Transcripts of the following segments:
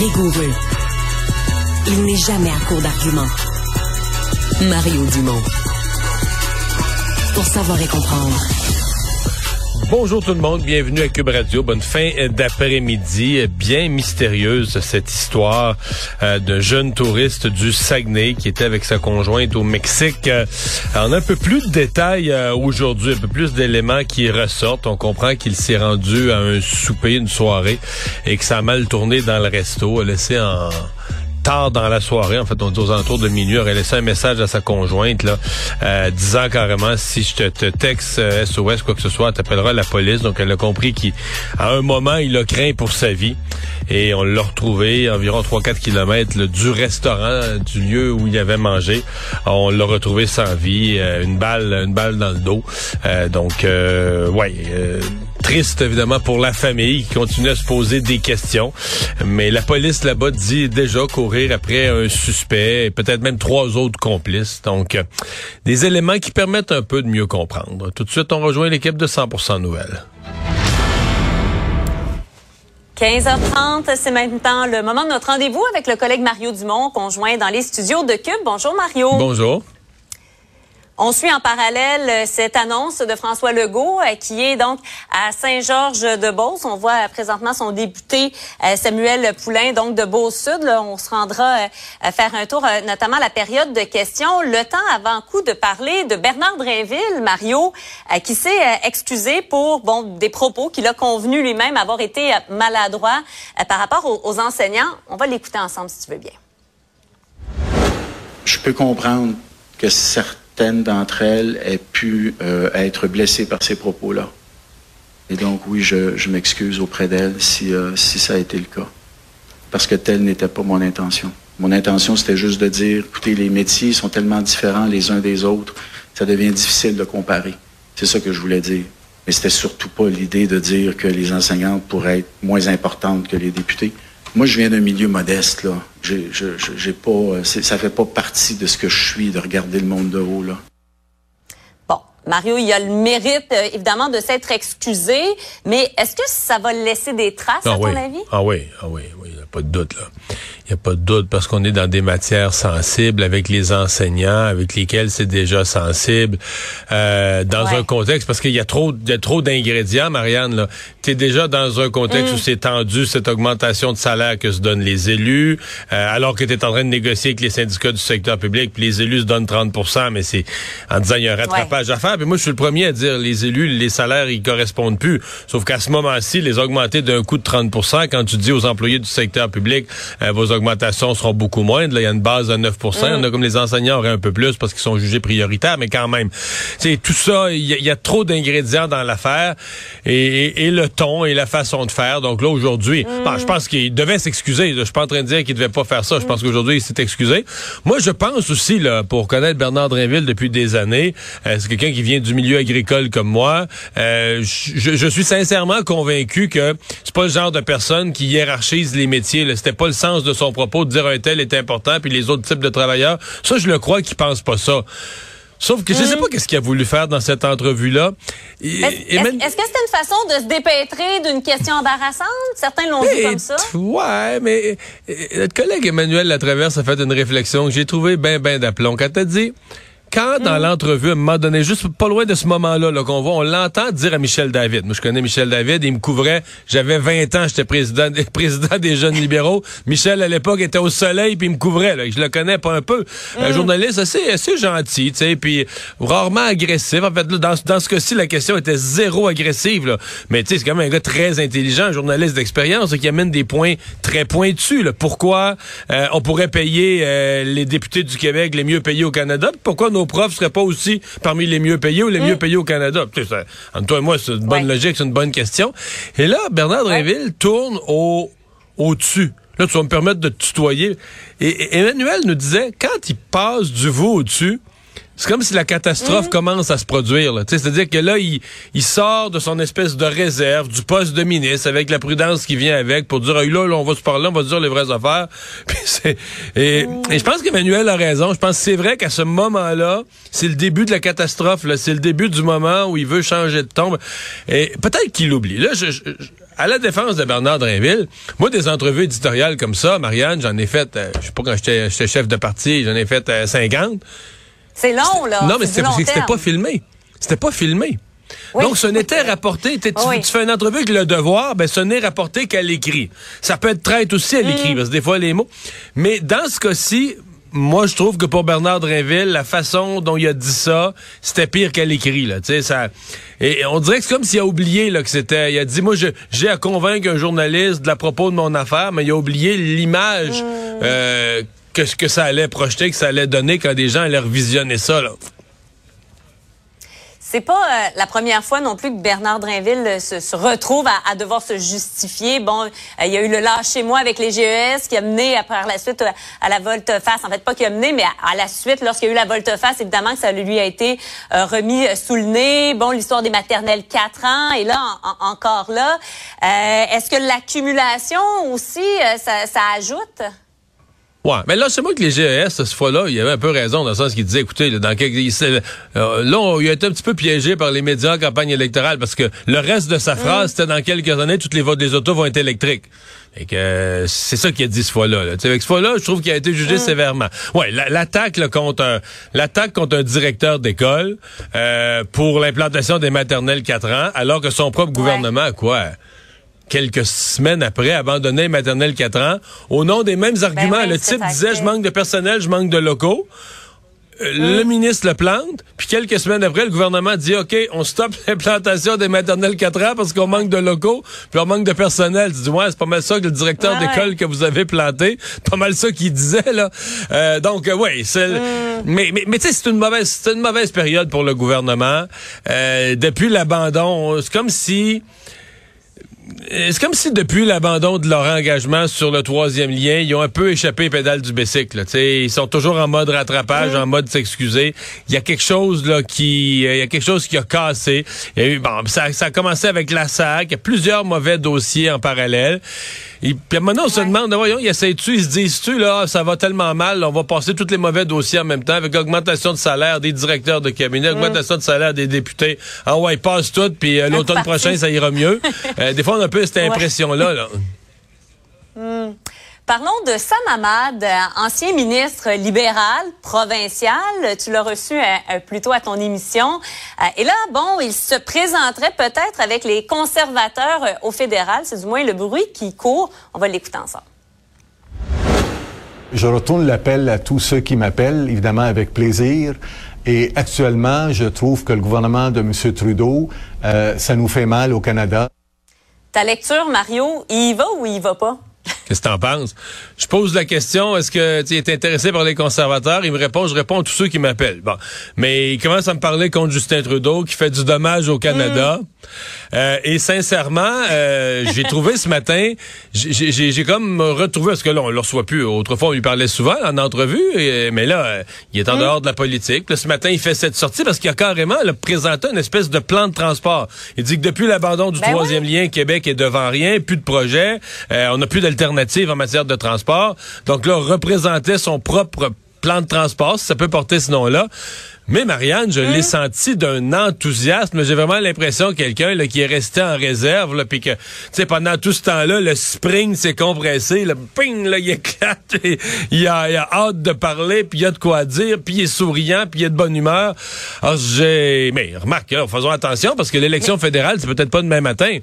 rigoureux. Il n'est jamais à court d'arguments. Mario Dumont. Pour savoir et comprendre. Bonjour tout le monde, bienvenue à Cube Radio. Bonne fin d'après-midi. Bien mystérieuse cette histoire euh, d'un jeune touriste du Saguenay qui était avec sa conjointe au Mexique. Euh, on a un peu plus de détails euh, aujourd'hui, un peu plus d'éléments qui ressortent. On comprend qu'il s'est rendu à un souper, une soirée, et que ça a mal tourné dans le resto, a laissé en tard dans la soirée, en fait, on dit aux alentours de minuit, aurait laissé un message à sa conjointe, là, euh, disant carrément, si je te, te texte SOS, quoi que ce soit, t'appelleras la police. Donc, elle a compris qu'à un moment, il a craint pour sa vie. Et on l'a retrouvé environ 3-4 kilomètres du restaurant, du lieu où il avait mangé. On l'a retrouvé sans vie, euh, une balle, une balle dans le dos. Euh, donc, euh, ouais, triste évidemment pour la famille qui continue à se poser des questions. Mais la police là-bas dit déjà courir après un suspect et peut-être même trois autres complices. Donc, des éléments qui permettent un peu de mieux comprendre. Tout de suite, on rejoint l'équipe de 100% Nouvelles. 15h30, c'est maintenant le moment de notre rendez-vous avec le collègue Mario Dumont, conjoint dans les studios de Cube. Bonjour Mario. Bonjour. On suit en parallèle euh, cette annonce de François Legault euh, qui est donc à Saint-Georges-de-Beauce. On voit euh, présentement son député Samuel Poulain, donc de Beauce-Sud. On se rendra faire un tour, notamment la période de questions. Le temps avant coup de parler de Bernard Drinville, Mario, qui s'est excusé pour des propos qu'il a convenu lui-même avoir été maladroit par rapport aux enseignants. On va l'écouter ensemble si tu veux bien. Je peux comprendre que certains d'entre elles aient pu euh, être blessées par ces propos-là. Et donc, oui, je, m'excuse auprès d'elles si, euh, si ça a été le cas. Parce que telle n'était pas mon intention. Mon intention, c'était juste de dire, écoutez, les métiers sont tellement différents les uns des autres, ça devient difficile de comparer. C'est ça que je voulais dire. Mais c'était surtout pas l'idée de dire que les enseignantes pourraient être moins importantes que les députés. Moi, je viens d'un milieu modeste, là. J'ai, j'ai pas, euh, ça fait pas partie de ce que je suis, de regarder le monde de haut, là. Bon, Mario, il a le mérite, euh, évidemment, de s'être excusé, mais est-ce que ça va laisser des traces, ah à ton avis? Ah oui, ah oui, oui, il a pas de doute, là. Il n'y a pas de doute parce qu'on est dans des matières sensibles avec les enseignants avec lesquels c'est déjà sensible euh, dans un contexte parce qu'il y a trop il y a trop d'ingrédients Marianne là. Tu es déjà dans un contexte où mm. c'est tendu cette augmentation de salaire que se donnent les élus euh, alors que tu es en train de négocier avec les syndicats du secteur public puis les élus se donnent 30% mais c'est en disant il y a un rattrapage à faire. Puis moi je suis le premier à dire les élus les salaires ils correspondent plus sauf qu'à ce moment-ci les augmenter d'un coup de 30% quand tu dis aux employés du secteur public euh, vos augmentations seront beaucoup moindres. Là, il y a une base de 9 mm. On a comme les enseignants auraient un peu plus parce qu'ils sont jugés prioritaires, mais quand même. C'est tout ça, il y, a trop d'ingrédients dans l'affaire et, le ton et la façon de faire. Donc là, aujourd'hui, mm. je pense qu'il devait s'excuser. Je suis pas en train de dire qu'il devait pas faire ça. Je pense qu'aujourd'hui, il s'est excusé. Moi, je pense aussi, là, pour connaître Bernard Drinville depuis des années, euh, c'est quelqu'un qui vient du milieu agricole comme moi. Euh, je, je, suis sincèrement convaincu que c'est pas le genre de personne qui hiérarchise les métiers. C'était pas le sens de son propos de dire un tel est important puis les autres types de travailleurs. Ça, je le crois qu'il pense pas ça. Sauf que je sais mm. pas qu'est-ce qu'il a voulu faire dans cette entrevue-là. Est-ce que c'était une façon de se dépêtrer d'une question embarrassante? Certains l'ont dit comme ça. Ouais, mais euh, notre collègue Emmanuel Latraverse a fait une réflexion que j'ai trouvé bien, bien d'aplomb. Quand t'as dit, quand dans l'entrevue, à un moment donné, juste pas loin de ce moment-là là, qu'on voit, on l'entend dire à Michel David. Moi, je connais Michel David, il me couvrait. J'avais 20 ans, j'étais président, président des jeunes libéraux. Michel, à l'époque, était au soleil, puis il me couvrait. Là. Je le connais pas un peu. Un journaliste assez, assez gentil, tu sais, puis rarement agressif. En fait, là, dans, dans ce cas-ci, la question était zéro agressive. Là. Mais tu sais, c'est quand même un gars très intelligent, un journaliste d'expérience, qui amène des points très pointus. Là. Pourquoi euh, on pourrait payer euh, les députés du Québec les mieux payés au Canada? Pourquoi nos profs seraient pas aussi parmi les mieux payés ou les mieux payés au Canada? Ça, entre toi et moi, c'est une bonne logique, c'est une bonne question. Et là, Bernard Drinville tourne au, au-dessus. Là, tu vas me permettre de te tutoyer. Et, et Emmanuel nous disait, quand il passe du vous au-dessus, c'est comme si la catastrophe commence à se produire. C'est-à-dire que là, il, il sort de son espèce de réserve, du poste de ministre, avec la prudence qui vient avec, pour dire, là, là, on va se parler, on va dire les vraies affaires. Puis et, et je pense qu'Emmanuel a raison. Je pense que c'est vrai qu'à ce moment-là, c'est le début de la catastrophe. C'est le début du moment où il veut changer de tombe. Et peut-être qu'il l'oublie. Là, je, je- à la défense de Bernard Drinville, moi, des entrevues éditoriales comme ça, Marianne, j'en ai fait, euh, je sais pas quand j'étais j'étais chef de parti, j'en ai fait euh, 50. C'est long, là. Non, mais c'était pas filmé. C'était pas filmé. Oui. Donc, ce n'était rapporté. Tu, Oui. tu fais une entrevue avec le devoir, ben, ce n'est rapporté qu'à l'écrit. Ça peut être traite aussi à Mm. l'écrit, parce que des fois, les mots. Mais dans ce cas-ci, moi, je trouve que pour Bernard Drinville, la façon dont il a dit ça, c'était pire qu'à l'écrit, là. Tu sais, ça. Et on dirait que c'est comme s'il a oublié, là, que c'était. Il a dit, moi, j'ai à convaincre un journaliste de la propos de mon affaire, mais il a oublié l'image, Mm. euh, que, que ça allait projeter, que ça allait donner quand des gens allaient revisionner ça, là. C'est pas euh, la première fois non plus que Bernard Drinville euh, se, se retrouve à, à devoir se justifier. Bon, euh, il y a eu le lâchez-moi avec les GES qui a mené à, par la suite euh, à la volte-face. En fait, pas qui a mené, mais à, la suite, lorsqu'il y a eu la volte-face, évidemment que ça lui a été euh, remis sous le nez. Bon, l'histoire des maternelles 4 ans, et là, en- en- encore là. Est-ce que l'accumulation aussi, ça, ça ajoute? Ouais, mais là, c'est moi que les GES, cette fois-là, il avait un peu raison dans le sens qu'il disait, écoutez, là, dans quelques, il s'est- euh, là, on- il a été un petit peu piégé par les médias en campagne électorale parce que le reste de sa phrase, c'était dans quelques années, toutes les votes des autos vont être électriques. Et que c'est ça qu'il a dit ce fois-là. Là. Tu sais, Avec ce fois-là, je trouve qu'il a été jugé sévèrement. Ouais, la- l'attaque là, contre un, l'attaque contre un directeur d'école euh, pour l'implantation des maternelles 4 ans, alors que son propre gouvernement, quoi quelques semaines après, abandonner maternelle 4 ans, au nom des mêmes arguments. Ben oui, le type disait, je manque de personnel, je manque de locaux. Euh, Le ministre le plante, puis quelques semaines après, le gouvernement dit, OK, on stoppe l'implantation des maternelles 4 ans parce qu'on manque de locaux, puis on manque de personnel. Tu dis, ouais, c'est pas mal ça que le directeur Ouais, d'école ouais. que vous avez planté, pas mal ça qu'il disait, là. Euh, donc, euh, oui, c'est... Mm. Mais, mais, mais tu sais, c'est une mauvaise, c'est une mauvaise période pour le gouvernement. Euh, depuis l'abandon, c'est comme si... C'est comme si depuis l'abandon de leur engagement sur le troisième lien, ils ont un peu échappé les pédales du bicycle. Ils sont toujours en mode rattrapage, en mode s'excuser. Il y a quelque chose là qui, euh, il y a quelque chose qui a cassé. Il y a eu, bon, ça, ça a commencé avec la SAC. Il y a plusieurs mauvais dossiers en parallèle. Et puis maintenant, on se demande, voyons, ils essayent-tu, ils se disent-tu, là, ça va tellement mal, on va passer tous les mauvais dossiers en même temps avec augmentation de salaire des directeurs de cabinet, augmentation de salaire des députés. Ah ouais, ils passent tout, puis euh, l'automne prochain, ça ira mieux. Euh, des fois, on a un peu cette impression-là. Là. Parlons de Sam Hamad, ancien ministre libéral, provincial. Tu l'as reçu euh, euh, plus tôt à ton émission. Euh, et là, bon, il se présenterait peut-être avec les conservateurs euh, au fédéral. C'est du moins le bruit qui court. On va l'écouter ensemble. Je retourne l'appel à tous ceux qui m'appellent, évidemment avec plaisir. Et actuellement, je trouve que le gouvernement de M. Trudeau, ça nous fait mal au Canada. Ta lecture, Mario, il y va ou il y va pas? Qu'est-ce que t'en penses? Je pose la question, est-ce que tu es intéressé par les conservateurs? Il me répond, je réponds à tous ceux qui m'appellent. Bon. Mais il commence à me parler contre Justin Trudeau, qui fait du dommage au Canada. Euh, et sincèrement, euh, j'ai trouvé ce matin, j'ai- comme retrouvé, parce que là, on le reçoit plus. Autrefois, on lui parlait souvent en entrevue, et- mais là, euh, il est en dehors de la politique. Là, ce matin, il fait cette sortie parce qu'il a carrément là, présenté une espèce de plan de transport. Il dit que depuis l'abandon du Ben troisième lien, Québec est devant rien, plus de projet, euh, on n'a plus d'alternative en matière de transport. Donc là, représentait son propre plan de transport, si ça peut porter ce nom-là. Mais Marianne, je l'ai senti d'un enthousiasme. J'ai vraiment l'impression que quelqu'un qui est resté en réserve, là, puis que, tu sais, pendant tout ce temps-là, le spring s'est compressé, le ping, là, il éclate, et il a, il a hâte de parler, puis il a de quoi dire, puis il est souriant, puis il est de bonne humeur. Alors, j'ai... Mais remarque, là, faisons attention, parce que l'élection fédérale, c'est peut-être pas demain matin.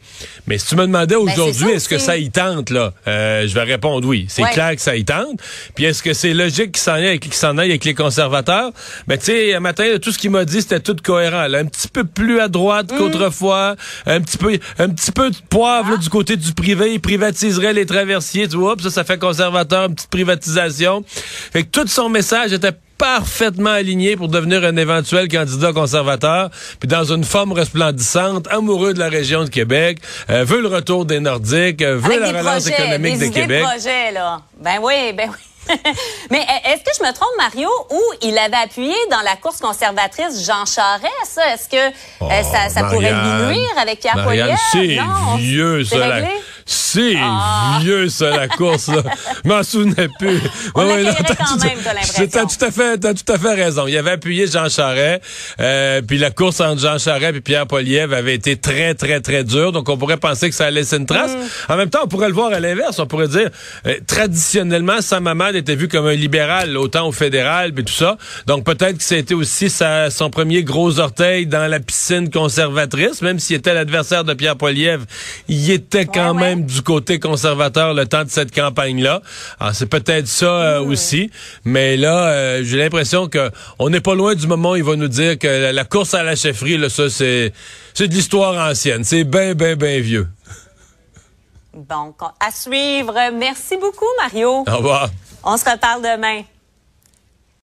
Mais si tu me demandais Ben, aujourd'hui, est-ce que ça y tente, là, euh, je vais répondre oui. C'est Ouais. clair que ça y tente. Puis est-ce que c'est logique qu'il s'en aille avec, qu'il s'en aille avec les conservateurs? Ben, tu sais, tout ce qu'il m'a dit, c'était tout cohérent. là. Un petit peu plus à droite Mm. qu'autrefois. Un petit peu, un petit peu de poivre, là, du côté du privé. Il privatiserait les traversiers. Tu vois, ça, ça fait conservateur, une petite privatisation. Fait que tout son message était parfaitement aligné pour devenir un éventuel candidat conservateur, puis dans une forme resplendissante, amoureux de la région de Québec, euh, veut le retour des Nordiques, euh, veut Avec la relance projets, économique des de Québec. projets, là. Ben oui, ben oui. Mais euh, est-ce que je me trompe, Mario, ou il avait appuyé dans la course conservatrice Jean Charest? ça? Est-ce que euh, ça, ça pourrait lui Oh, nuire avec Pierre Marianne, Poilievre? c'est Non, vieux, ça. C'est Ah. vieux, ça, la course, là. Je m'en souvenais plus. On Ouais, ouais, l'accueillerait t'as quand tout- même, t'as tout à fait, t'as tout à fait raison. Il avait appuyé Jean Charest, euh, puis la course entre Jean Charest et Pierre Poilievre avait été très, très, très dure. Donc, on pourrait penser que ça allait laisser une trace. Mm. En même temps, on pourrait le voir à l'inverse. On pourrait dire, euh, traditionnellement, Sam Hamad était vu comme un libéral, autant au fédéral, puis tout ça. Donc, peut-être que c'était aussi sa, son premier gros orteil dans la piscine conservatrice, même s'il était l'adversaire de Pierre Poilievre. Il était quand Ouais, ouais. Même du côté conservateur le temps de cette campagne-là. Alors, c'est peut-être ça euh, aussi. Mais là, euh, j'ai l'impression que on n'est pas loin du moment où il va nous dire que la, la course à la chefferie, là, ça, c'est, c'est de l'histoire ancienne. C'est bien, bien, bien vieux. Bon, à suivre. Merci beaucoup, Mario. Au revoir. On se reparle demain.